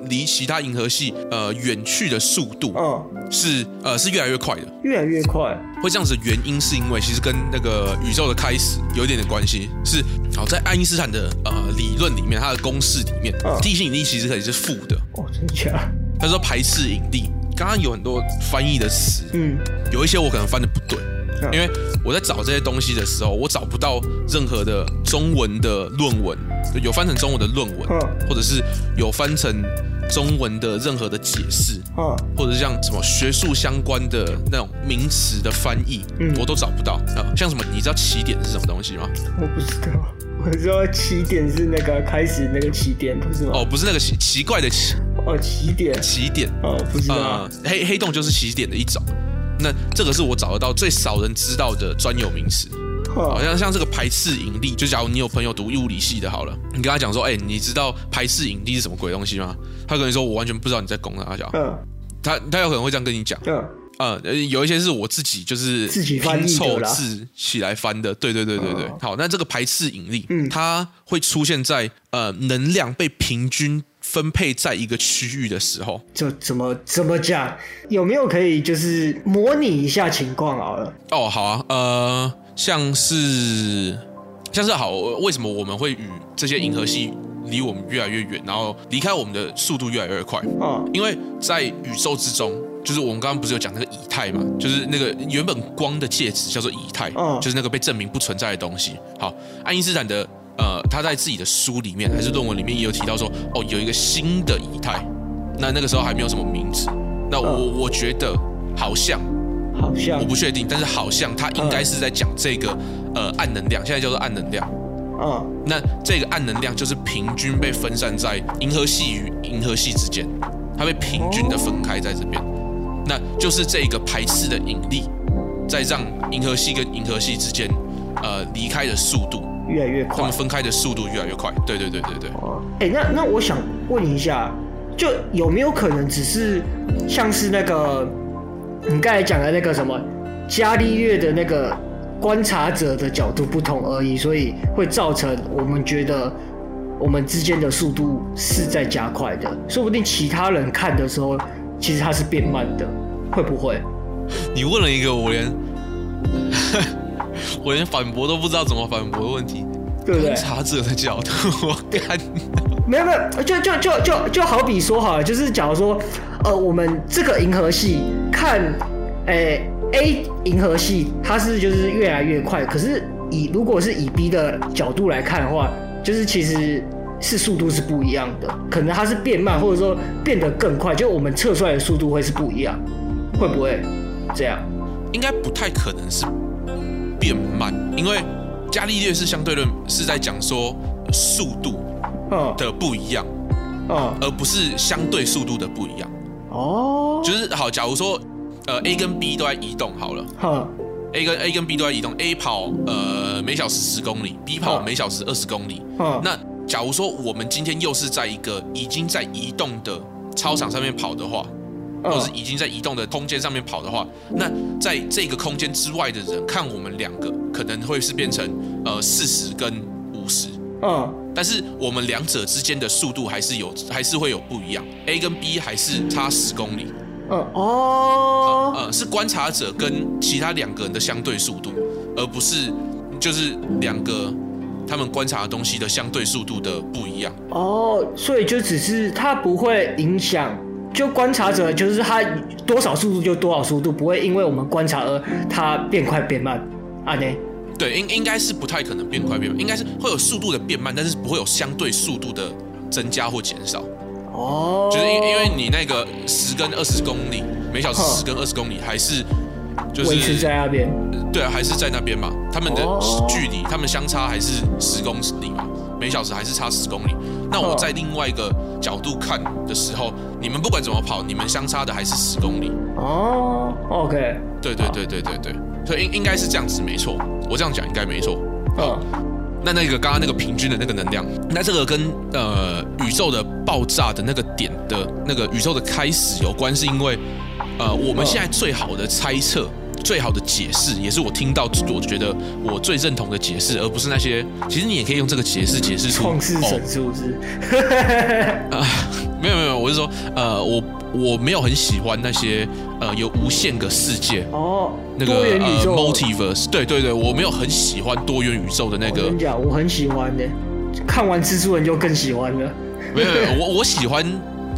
Speaker 2: 离其他银河系呃远去的速度，嗯，是呃是越来越快的，
Speaker 1: 越来越快。
Speaker 2: 会这样子的原因是因为其实跟那个宇宙的开始有一点点关系。是好在爱因斯坦的呃理论里面，它的公式里面，嗯，地心引力其实可以是负的。
Speaker 1: 哦，真假？
Speaker 2: 他说排斥引力，刚刚有很多翻译的词，嗯，有一些我可能翻的不对。因为我在找这些东西的时候，我找不到任何的中文的论文，有翻成中文的论文，或者是有翻成中文的任何的解释，或者像什么学术相关的那种名词的翻译，我都找不到啊。像什么，你知道起点是什么东西吗？
Speaker 1: 我不知道，我知道起点是那个开始那个起点，不是吗？
Speaker 2: 哦，不是那个奇奇怪的奇，
Speaker 1: 哦，起点，
Speaker 2: 起点，
Speaker 1: 哦，不知道，
Speaker 2: 黑黑洞就是起点的一种。那这个是我找得到最少人知道的专有名词，好像像这个排斥引力，就假如你有朋友读物理系的，好了，你跟他讲说，哎，你知道排斥引力是什么鬼东西吗？他可能说，我完全不知道你在攻他小，他他有可能会这样跟你讲，嗯，有一些是我自己就是
Speaker 1: 自己拼凑
Speaker 2: 字起来翻的，对对对对对。好，那这个排斥引力，嗯它会出现在呃能量被平均。分配在一个区域的时候，
Speaker 1: 就怎么怎么讲？有没有可以就是模拟一下情况好了？
Speaker 2: 哦，好啊，呃，像是像是好，为什么我们会与这些银河系离我们越来越远，然后离开我们的速度越来越快？啊，因为在宇宙之中，就是我们刚刚不是有讲那个以太嘛，就是那个原本光的介质叫做以太，嗯，就是那个被证明不存在的东西。好，爱因斯坦的。呃，他在自己的书里面还是论文里面也有提到说，哦，有一个新的以太，那那个时候还没有什么名字。那我、呃、我觉得好像，
Speaker 1: 好像
Speaker 2: 我不确定，但是好像他应该是在讲这个呃暗能量，现在叫做暗能量。嗯、呃，那这个暗能量就是平均被分散在银河系与银河系之间，它被平均的分开在这边，哦、那就是这个排斥的引力在让银河系跟银河系之间呃离开的速度。
Speaker 1: 越来越快，他
Speaker 2: 们分开的速度越来越快。对对对对对。
Speaker 1: 哦，哎，那那我想问一下，就有没有可能只是像是那个你刚才讲的那个什么伽利略的那个观察者的角度不同而已，所以会造成我们觉得我们之间的速度是在加快的。说不定其他人看的时候，其实它是变慢的，会不会？
Speaker 2: 你问了一个我连。[laughs] 我连反驳都不知道怎么反驳的问题，
Speaker 1: 对不对？
Speaker 2: 观察者的角度，我看
Speaker 1: 没有没有，就就就就就好比说好了，就是假如说，呃，我们这个银河系看，诶 A 银河系它是就是越来越快，可是以如果是以 B 的角度来看的话，就是其实是速度是不一样的，可能它是变慢，或者说变得更快，就我们测出来的速度会是不一样，会不会这样？
Speaker 2: 应该不太可能是。变慢，因为伽利略是相对论，是在讲说速度的不一样，而不是相对速度的不一样。哦，就是好，假如说呃 A 跟 B 都在移动好了，A 跟 A 跟 B 都在移动，A 跑呃每小时十公里，B 跑每小时二十公里。那假如说我们今天又是在一个已经在移动的操场上面跑的话。或者是已经在移动的空间上面跑的话，那在这个空间之外的人看我们两个，可能会是变成呃四十跟五十，嗯，但是我们两者之间的速度还是有，还是会有不一样，A 跟 B 还是差十公里，嗯哦，呃，是观察者跟其他两个人的相对速度，而不是就是两个他们观察的东西的相对速度的不一样。
Speaker 1: 哦，所以就只是它不会影响，就观察者就是他多少速度就多少速度，不会因为我们观察而他变快变慢啊？呢？
Speaker 2: 对，应应该是不太可能变快变慢，应该是会有速度的变慢，但是不会有相对速度的增加或减少。
Speaker 1: 哦，
Speaker 2: 就是因因为你那个十跟二十公里每小时十跟二十公里还是就是
Speaker 1: 维持在那边，
Speaker 2: 对啊，还是在那边嘛，他们的距离，他们相差还是十公里嘛，每小时还是差十公里。那我在另外一个角度看的时候，你们不管怎么跑，你们相差的还是十公里。
Speaker 1: 哦，OK，
Speaker 2: 对对对对对对，所以应应该是这样子没错，我这样讲应该没错。嗯。那那个刚刚那个平均的那个能量，那这个跟呃宇宙的爆炸的那个点的那个宇宙的开始有关，是因为呃我们现在最好的猜测、最好的解释，也是我听到我觉得我最认同的解释，而不是那些其实你也可以用这个解释解释出
Speaker 1: 创世神是不是？[laughs]
Speaker 2: 啊，没有没有，我是说呃我。我没有很喜欢那些呃有无限个世界
Speaker 1: 哦，
Speaker 2: 那个呃 multiverse，对对对，我没有很喜欢多元宇宙的那个。
Speaker 1: 我跟你讲，我很喜欢的，看完蜘蛛人就更喜欢了。
Speaker 2: 没有没有，[laughs] 我我喜欢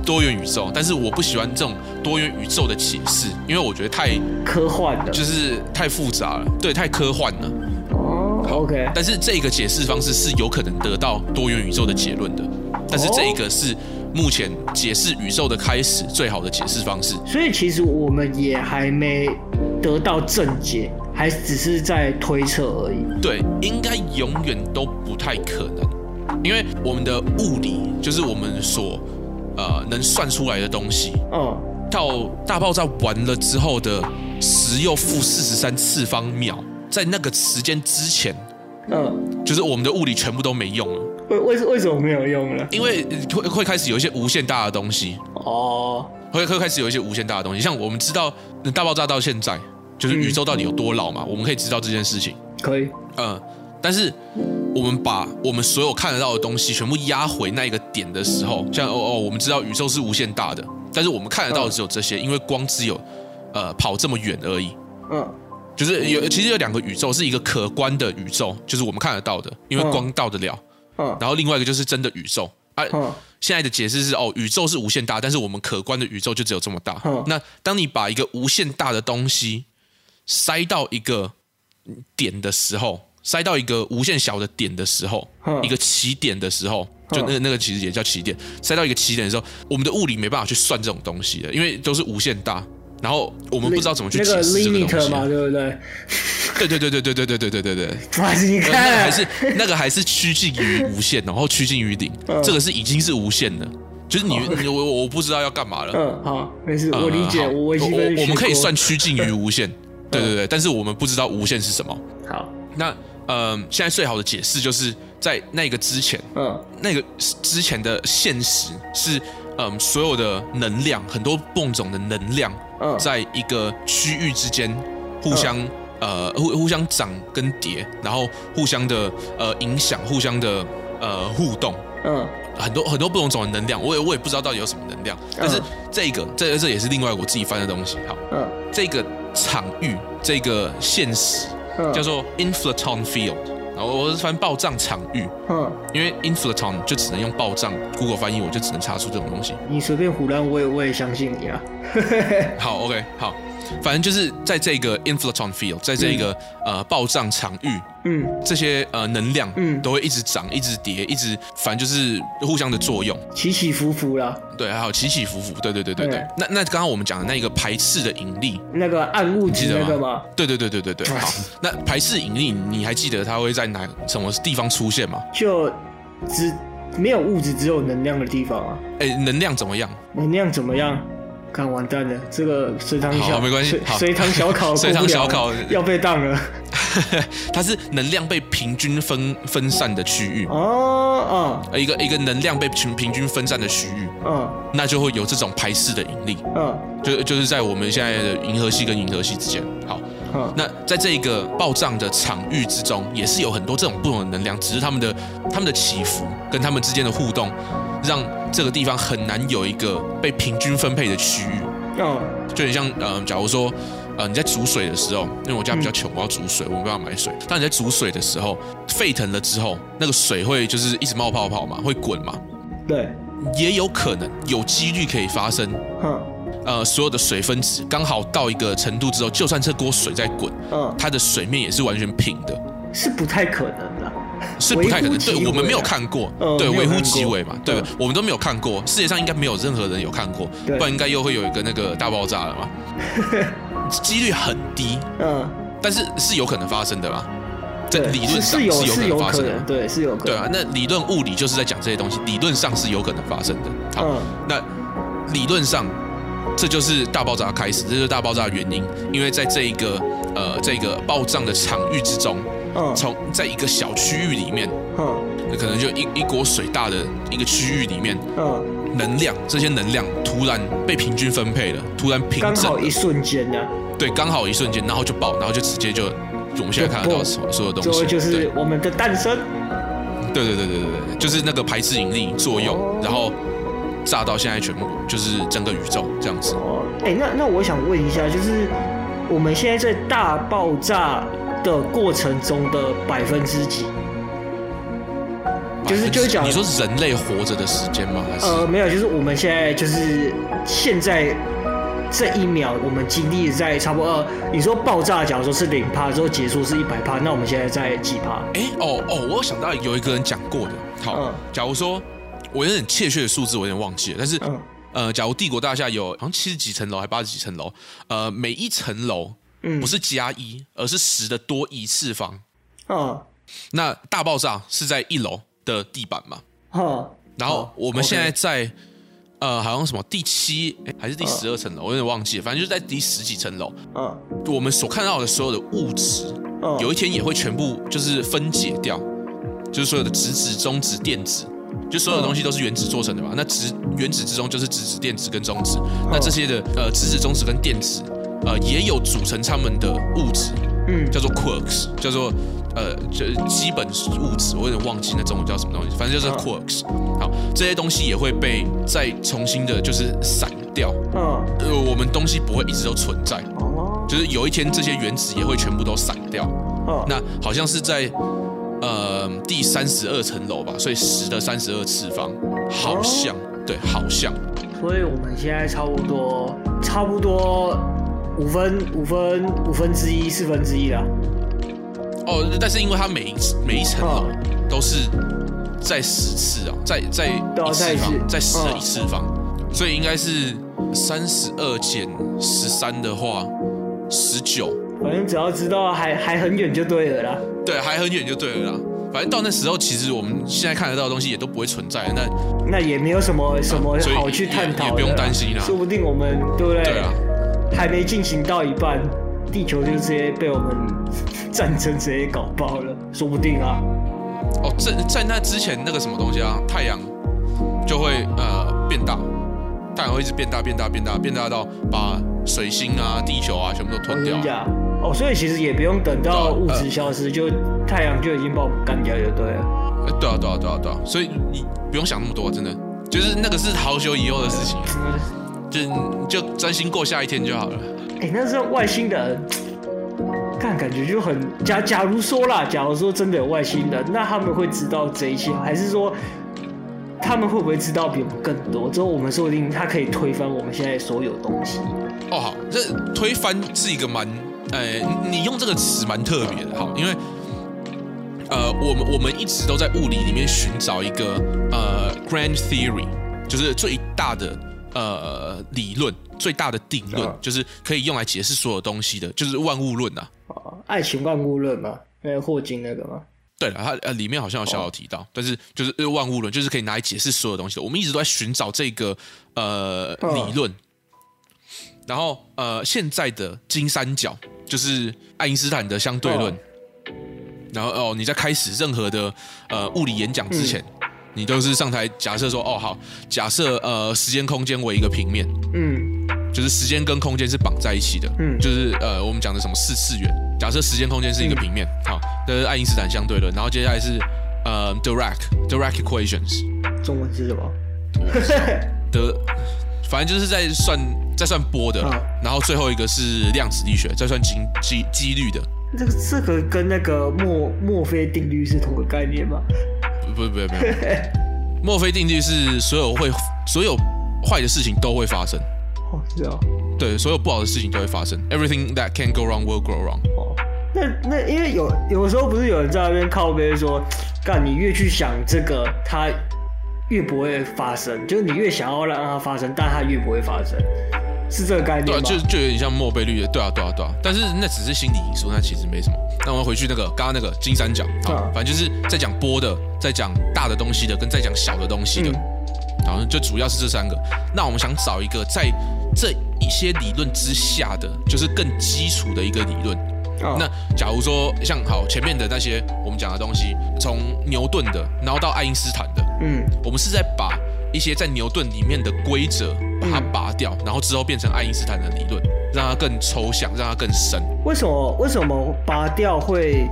Speaker 2: 多元宇宙，但是我不喜欢这种多元宇宙的解释，因为我觉得太
Speaker 1: 科幻了，
Speaker 2: 就是太复杂了，对，太科幻了。
Speaker 1: 哦，OK。
Speaker 2: 但是这个解释方式是有可能得到多元宇宙的结论的，但是这一个是。目前解释宇宙的开始最好的解释方式，
Speaker 1: 所以其实我们也还没得到正解，还只是在推测而已。
Speaker 2: 对，应该永远都不太可能，因为我们的物理就是我们所呃能算出来的东西。
Speaker 1: 嗯，
Speaker 2: 到大爆炸完了之后的十又负四十三次方秒，在那个时间之前，
Speaker 1: 嗯，
Speaker 2: 就是我们的物理全部都没用了。
Speaker 1: 为为为什么没有用呢？
Speaker 2: 因为会会开始有一些无限大的东西
Speaker 1: 哦，
Speaker 2: 会会开始有一些无限大的东西，像我们知道大爆炸到现在，就是宇宙到底有多老嘛？我们可以知道这件事情。
Speaker 1: 可以，
Speaker 2: 嗯，但是我们把我们所有看得到的东西全部压回那一个点的时候，像哦哦，我们知道宇宙是无限大的，但是我们看得到的只有这些，因为光只有呃跑这么远而已。
Speaker 1: 嗯，
Speaker 2: 就是有其实有两个宇宙，是一个可观的宇宙，就是我们看得到的，因为光到得了。
Speaker 1: 嗯，
Speaker 2: 然后另外一个就是真的宇宙啊。现在的解释是哦，宇宙是无限大，但是我们可观的宇宙就只有这么大。那当你把一个无限大的东西塞到一个点的时候，塞到一个无限小的点的时候，一个起点的时候，就那个那个其实也叫起点，塞到一个起点的时候，我们的物理没办法去算这种东西的，因为都是无限大。然后我们不知道怎么去解释这个东西，
Speaker 1: 对不
Speaker 2: 对？对对对对对对对
Speaker 1: 对对对对。你看，那
Speaker 2: 个还是那个还是趋近于无限，然后趋近于零。这个是已经是无限的，就是你我我不知道要干嘛了。
Speaker 1: 嗯，好，没事，我理解。我我
Speaker 2: 我们可以算趋近于无限，对对对，但是我们不知道无限是什么。
Speaker 1: 好，
Speaker 2: 那呃，现在最好的解释就是在那个之前，
Speaker 1: 嗯，
Speaker 2: 那个之前的现实是。嗯，所有的能量，很多泵种的能量，在一个区域之间互相呃互互相涨跟跌，然后互相的呃影响，互相的呃互动。
Speaker 1: 嗯，
Speaker 2: 很多很多不同种的能量，我也我也不知道到底有什么能量。但是这个这这也是另外我自己翻的东西。好，
Speaker 1: 嗯，
Speaker 2: 这个场域，这个现实叫做 inflaton field。然后我是翻报障场域，
Speaker 1: 嗯，
Speaker 2: 因为 inflaton 就只能用报障，Google 翻译我就只能查出这种东西。
Speaker 1: 你随便胡乱，我也我也相信你啊。[laughs]
Speaker 2: 好，OK，好，反正就是在这个 inflaton field，在这个、嗯、呃报障场域，
Speaker 1: 嗯，
Speaker 2: 这些呃能量，嗯，都会一直涨，一直跌，一直，反正就是互相的作用，
Speaker 1: 起起伏伏啦。
Speaker 2: 对，还有起起伏伏，对对对对对。那那刚刚我们讲的那个排斥的引力，
Speaker 1: 那个暗物质那个吗？
Speaker 2: 对对对对对对。好，那排斥引力，你还记得它会在哪什么地方出现吗？
Speaker 1: 就只没有物质，只有能量的地方啊。
Speaker 2: 哎，能量怎么样？
Speaker 1: 能量怎么样？看完蛋了，这个随堂小
Speaker 2: 没关系，[laughs]
Speaker 1: 随堂小考，
Speaker 2: 随堂小考
Speaker 1: 要被当了。[laughs]
Speaker 2: 它是能量被平均分分散的区域。
Speaker 1: 哦，
Speaker 2: 嗯，一个一个能量被平平均分散的区域，
Speaker 1: 嗯，
Speaker 2: 那就会有这种排斥的引力，
Speaker 1: 嗯，
Speaker 2: 就就是在我们现在的银河系跟银河系之间，好，
Speaker 1: 嗯，
Speaker 2: 那在这个爆炸的场域之中，也是有很多这种不同的能量，只是他们的他们的起伏跟他们之间的互动，让这个地方很难有一个被平均分配的区域，
Speaker 1: 嗯，
Speaker 2: 就很像，嗯，假如说。呃你在煮水的时候，因为我家比较穷，我要煮水，我没办法买水。当你在煮水的时候，沸腾了之后，那个水会就是一直冒泡泡嘛，会滚嘛。
Speaker 1: 对，
Speaker 2: 也有可能有几率可以发生。嗯。呃，所有的水分子刚好到一个程度之后，就算这锅水在滚，嗯，它的水面也是完全平的。
Speaker 1: 是不太可能的。
Speaker 2: 是不太可能，对我们没有看过，对，微乎其微嘛，对，我们都没有看过，世界上应该没有任何人有看过，不然应该又会有一个那个大爆炸了嘛，[laughs] 几率很低，嗯，但是是有可能发生的啦，在理论上是有可能发生的，
Speaker 1: 对，是有可能，
Speaker 2: 对啊，那理论物理就是在讲这些东西，理论上是有可能发生的，好，那理论上这就是大爆炸开始，这就是大爆炸的原因，因为在这一个呃这个爆炸的场域之中。从在一个小区域里面，嗯，可能就一一锅水大的一个区域里面，嗯，能量这些能量突然被平均分配了，突然平整，刚
Speaker 1: 好一瞬间呢，
Speaker 2: 对，刚好一瞬间，然后就爆，然后就直接就我们现在看得到所所有东西，
Speaker 1: 就是我们的诞生，
Speaker 2: 对对对对对对，就是那个排斥引力作用，然后炸到现在全部就是整个宇宙这样子。哦，
Speaker 1: 哎，那那我想问一下，就是我们现在在大爆炸。的过程中的百分之几？就是就是讲，
Speaker 2: 你说人类活着的时间吗？还是
Speaker 1: 呃，没有，就是我们现在就是现在这一秒，我们经历在差不多。呃，你说爆炸，假如说是零趴之后结束是一百趴，那我们现在在几趴？
Speaker 2: 哎、欸，哦哦，我有想到有一个人讲过的。好，嗯、假如说我有点确切的数字，我有点忘记了。但是，嗯、呃，假如帝国大厦有好像七十几层楼，还八十几层楼，呃，每一层楼。嗯，不是加一，而是十的多一次方。哦，那大爆炸是在一楼的地板嘛？哦，然后我们现在在呃，好像什么第七哎，还是第十二层楼，我有点忘记了。反正就是在第十几层楼。嗯，我们所看到的所有的物质，有一天也会全部就是分解掉，就是所有的质子、中子、电子，就所有东西都是原子做成的嘛。那质原子之中就是质子、电子跟中子。那这些的呃，质子、中子跟电子。呃，也有组成它们的物质，嗯，叫做 quarks，叫做呃，就是基本物质，我有点忘记那中文叫什么东西，反正就是 quarks。好，这些东西也会被再重新的，就是散掉。嗯，呃，我们东西不会一直都存在，哦，就是有一天这些原子也会全部都散掉。哦，那好像是在呃第三十二层楼吧，所以十的三十二次方，好像，对，好像。
Speaker 1: 所以我们现在差不多，差不多。五分五分五分之一四分之一啦。
Speaker 2: 哦，但是因为它每一每一层楼都是在十次啊，在在一次方，在十的一次方，所以应该是三十二减十三的话，十九。
Speaker 1: 反正只要知道还还很远就对了啦。
Speaker 2: 对，还很远就对了啦。反正到那时候，其实我们现在看得到的东西也都不会存在。那
Speaker 1: 那也没有什么什么好去探讨，
Speaker 2: 也不用担心啦。
Speaker 1: 说不定我们对不对？
Speaker 2: 对啊。
Speaker 1: 还没进行到一半，地球就直接被我们战争直接搞爆了，说不定啊。
Speaker 2: 哦，在在那之前那个什么东西啊，太阳就会呃变大，太阳会一直变大变大变大变大到把水星啊、地球啊全部都吞掉。
Speaker 1: 哦，所以其实也不用等到物质消失，就太阳就已经把我们干掉就对了。
Speaker 2: 对啊对啊对啊对啊，所以你不用想那么多，真的，就是那个是好久以后的事情。就就专心过下一天就好了。
Speaker 1: 哎、欸，那是外星人，[tsk] 看感觉就很假。假如说啦，假如说真的有外星人，那他们会知道这一切，还是说他们会不会知道比我们更多？之后我们说不定他可以推翻我们现在所有东西。
Speaker 2: 哦，好，这推翻是一个蛮，哎、欸，你用这个词蛮特别的，好，因为呃，我们我们一直都在物理里面寻找一个呃 grand theory，就是最大的。呃，理论最大的定论、啊、就是可以用来解释所有东西的，就是万物论呐、啊。
Speaker 1: 哦，爱情万物论嘛，那个霍金那个嘛？
Speaker 2: 对了，它呃里面好像有小小提到，哦、但是就是万物论，就是可以拿来解释所有东西的。我们一直都在寻找这个呃理论。哦、然后呃，现在的金三角就是爱因斯坦的相对论。哦、然后哦，你在开始任何的呃物理演讲之前。嗯你都是上台假设说哦好，假设呃时间空间为一个平面，嗯，就是时间跟空间是绑在一起的，嗯，就是呃我们讲的什么四次元，假设时间空间是一个平面，嗯、好，这是爱因斯坦相对论，然后接下来是呃 Dirac Dirac equations，
Speaker 1: 中文是什么？
Speaker 2: 德 [laughs] 反正就是在算在算波的，啊、然后最后一个是量子力学，在算几几几率的。
Speaker 1: 这个这个跟那个墨墨菲定律是同个概念吗？
Speaker 2: 不不不不，[laughs] 墨菲定律是所有会所有坏的事情都会发生。
Speaker 1: 哦，是啊。
Speaker 2: 对，所有不好的事情都会发生。Everything that can go wrong will go wrong。
Speaker 1: 哦，那那因为有有时候不是有人在那边靠边说，干你越去想这个，它越不会发生，就是你越想要让它发生，但它越不会发生，是这个概念吗？
Speaker 2: 对，就就有点像墨菲定律的，对啊对啊对啊。但是那只是心理因素，那其实没什么。那我们回去那个刚刚那个金三角，啊，反正就是在讲波的，在讲大的东西的，跟在讲小的东西的，然后、嗯、就主要是这三个。那我们想找一个在这一些理论之下的，就是更基础的一个理论。Oh. 那假如说像好前面的那些我们讲的东西，从牛顿的，然后到爱因斯坦的，嗯，我们是在把一些在牛顿里面的规则把它拔掉，嗯、然后之后变成爱因斯坦的理论，让它更抽象，让它更深。
Speaker 1: 为什么？为什么拔掉会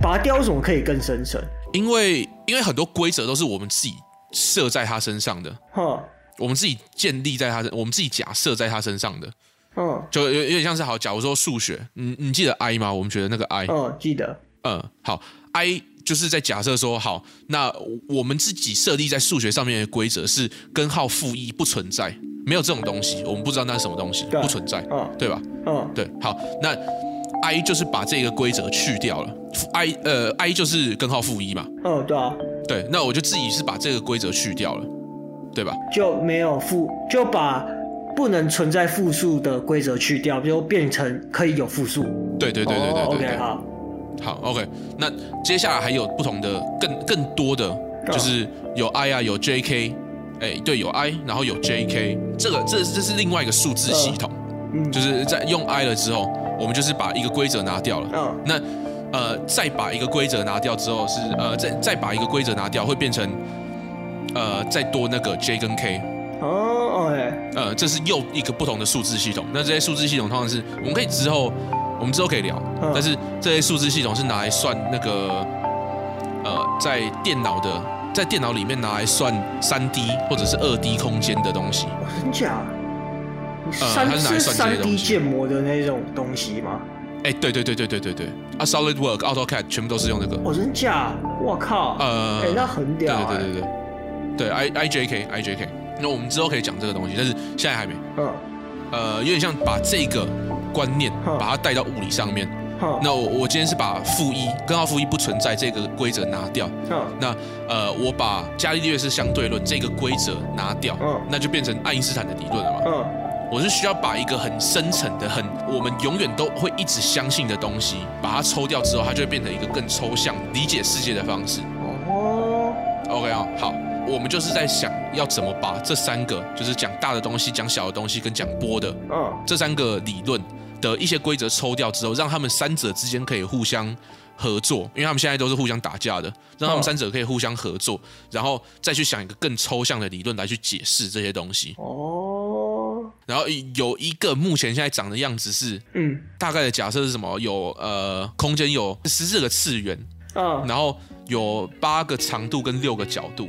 Speaker 1: 拔掉？为什么可以更深层？
Speaker 2: 因为因为很多规则都是我们自己设在他身上的。哈。我们自己建立在他身，我们自己假设在他身上的，嗯，就有有点像是好。假如说数学，你你记得 i 吗？我们觉得那个 i，
Speaker 1: 嗯，记得，
Speaker 2: 嗯，好，i 就是在假设说，好，那我们自己设立在数学上面的规则是根号负一不存在，没有这种东西，我们不知道那是什么东西，不存在，嗯，对吧？嗯，对，好，那 i 就是把这个规则去掉了，i 呃 i 就是根号负一嘛，
Speaker 1: 嗯，对啊，
Speaker 2: 对，那我就自己是把这个规则去掉了。对吧？
Speaker 1: 就没有负，就把不能存在负数的规则去掉，就变成可以有负数。
Speaker 2: 对对对对对对。
Speaker 1: Oh, OK，好，
Speaker 2: 好 OK。那接下来还有不同的更更多的，就是有 I 啊，有 JK，哎，对，有 I，然后有 JK，这个这这是另外一个数字系统，嗯，就是在用 I 了之后，我们就是把一个规则拿掉了。嗯。那呃，再把一个规则拿掉之后是呃，再再把一个规则拿掉会变成。呃，再多那个 J 跟 K，
Speaker 1: 哦，OK，
Speaker 2: 呃，这是又一个不同的数字系统。那这些数字系统通常是我们可以之后，我们之后可以聊。但是这些数字系统是拿来算那个，呃，在电脑的，在电脑里面拿来算三 D 或者是二 D 空间的东西。
Speaker 1: 真假？呃，它是拿来算三 D 建模的那种东西吗？
Speaker 2: 哎，对对对对对对对，啊，SolidWorks、AutoCAD 全部都是用那个。
Speaker 1: 哦，真假？我靠！呃，哎，那很屌。
Speaker 2: 对对对对对。对，I I J K I J K，那我们之后可以讲这个东西，但是现在还没。嗯。呃，有点像把这个观念把它带到物理上面。嗯。那我我今天是把负一根号负一不存在这个规则拿掉。嗯。那呃，我把伽利略是相对论这个规则拿掉。嗯。那就变成爱因斯坦的理论了嘛。嗯。我是需要把一个很深层的、很我们永远都会一直相信的东西，把它抽掉之后，它就会变成一个更抽象理解世界的方式。哦。OK 啊，好。我们就是在想要怎么把这三个，就是讲大的东西、讲小的东西跟讲波的，嗯，这三个理论的一些规则抽掉之后，让他们三者之间可以互相合作，因为他们现在都是互相打架的，让他们三者可以互相合作，然后再去想一个更抽象的理论来去解释这些东西。哦，然后有一个目前现在长的样子是，嗯，大概的假设是什么？有呃，空间有十四个次元，嗯，然后有八个长度跟六个角度。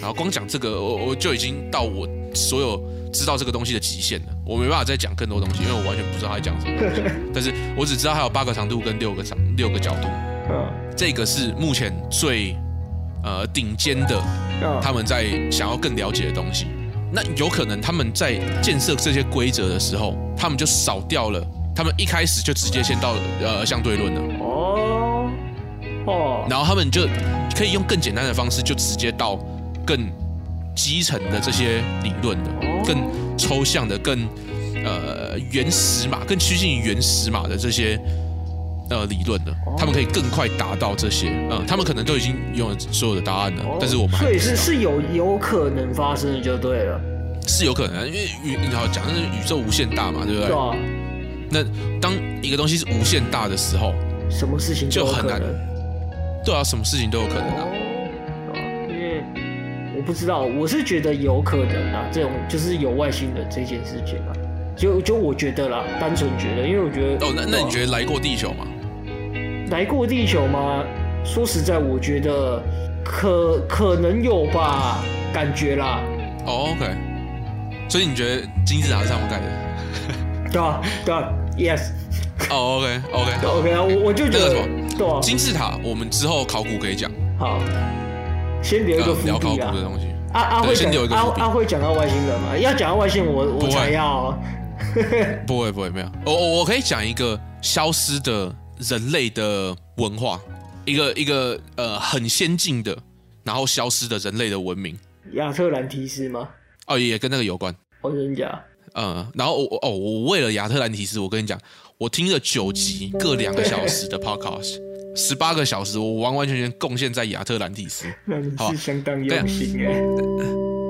Speaker 2: 然后光讲这个，我我就已经到我所有知道这个东西的极限了。我没办法再讲更多东西，因为我完全不知道他在讲什么东西。[laughs] 但是我只知道还有八个长度跟六个长六个角度。嗯，这个是目前最呃顶尖的，他们在想要更了解的东西。那有可能他们在建设这些规则的时候，他们就少掉了，他们一开始就直接先到呃相对论了。哦哦，然后他们就。可以用更简单的方式，就直接到更基层的这些理论的，更抽象的、更呃原始码、更趋近于原始码的这些呃理论的，他们可以更快达到这些。嗯，他们可能都已经有所有的答案了，但是我们还
Speaker 1: 所以是是有有可能发生的，就对了。
Speaker 2: 是有可能，因为宇你好讲的是宇宙无限大嘛，对不对？对啊。那当一个东西是无限大的时候，
Speaker 1: 什么事情就很难。
Speaker 2: 对啊，什么事情都有可能啊。
Speaker 1: 不知道，我是觉得有可能啊，这种就是有外星人这件事情啊，就就我觉得啦，单纯觉得，因为我觉得
Speaker 2: 哦，那那你觉得来过地球吗？
Speaker 1: 来过地球吗？说实在，我觉得可可能有吧，感觉啦。
Speaker 2: 哦，OK。所以你觉得金字塔是他们盖的？
Speaker 1: 对啊，对啊，Yes。
Speaker 2: 哦，OK，OK，OK [laughs]
Speaker 1: 啊，我我就觉得什
Speaker 2: 么？对啊，金字塔，我们之后考古可以讲。
Speaker 1: 好，先留一个伏笔啊。
Speaker 2: 聊考古的东西。
Speaker 1: 阿阿会讲阿阿会讲到外星人吗？要讲到外星人，我我才要。[laughs]
Speaker 2: 不会不会没有。我我我可以讲一个消失的人类的文化，一个一个呃很先进的，然后消失的人类的文明。
Speaker 1: 亚特兰提斯吗？
Speaker 2: 哦，也跟那个有关。
Speaker 1: 我跟你讲。
Speaker 2: 嗯，然后我哦，我为了亚特兰提斯，我跟你讲，我听了九集各两个小时的 podcast，十八个小时，我完完全全贡献在亚特兰蒂斯。
Speaker 1: 那你是相当用心哎。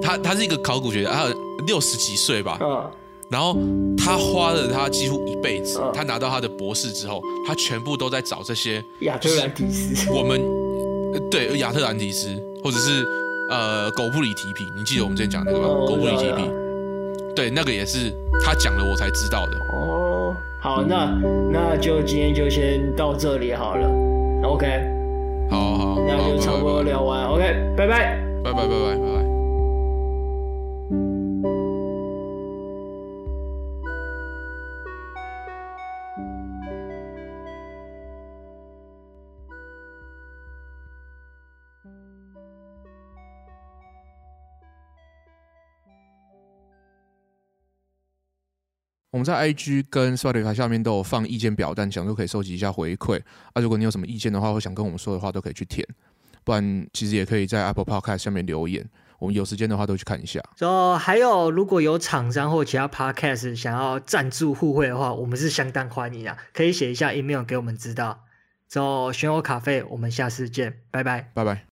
Speaker 2: 他他是一个考古学家，他六十几岁吧。嗯。然后他花了他几乎一辈子，他拿到他的博士之后，他全部都在找这些
Speaker 1: 亚特兰蒂斯。
Speaker 2: 我们对亚特兰蒂斯，或者是呃狗不理提皮，你记得我们之前讲那个吗？狗不理提皮。对，那个也是他讲了我才知道的。
Speaker 1: 哦，好，那那就今天就先到这里好了。OK，
Speaker 2: 好好好，
Speaker 1: 那就差不多聊完。OK，拜拜，
Speaker 2: 拜拜拜拜拜拜。我们在 IG 跟 Spotify 下面都有放意见表单，想说可以收集一下回馈啊。如果你有什么意见的话，或想跟我们说的话，都可以去填。不然其实也可以在 Apple Podcast 下面留言，我们有时间的话都去看一下。
Speaker 1: 然后还有，如果有厂商或其他 Podcast 想要赞助互惠的话，我们是相当欢迎的，可以写一下 email 给我们知道。之后选我咖啡，我们下次见，拜拜，
Speaker 2: 拜拜。